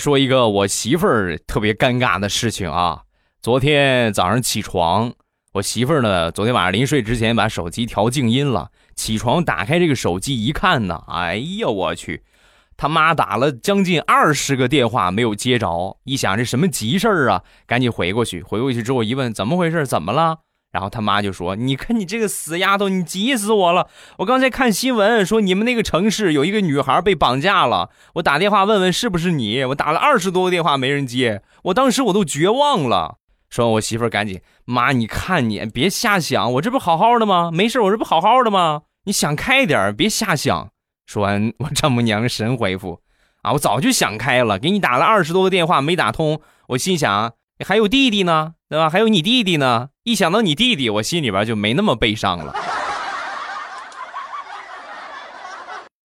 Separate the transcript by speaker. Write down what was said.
Speaker 1: 说一个我媳妇儿特别尴尬的事情啊！昨天早上起床，我媳妇儿呢，昨天晚上临睡之前把手机调静音了。起床打开这个手机一看呢，哎呀，我去，他妈打了将近二十个电话没有接着。一想这什么急事儿啊，赶紧回过去。回过去之后一问，怎么回事？怎么了？然后他妈就说：“你看你这个死丫头，你急死我了！我刚才看新闻说你们那个城市有一个女孩被绑架了，我打电话问问是不是你。我打了二十多个电话没人接，我当时我都绝望了。”说，我媳妇赶紧：“妈，你看你别瞎想，我这不好好的吗？没事，我这不好好的吗？你想开点，别瞎想。”说完，我丈母娘神回复：“啊，我早就想开了，给你打了二十多个电话没打通，我心想还有弟弟呢。”对吧？还有你弟弟呢？一想到你弟弟，我心里边就没那么悲伤了。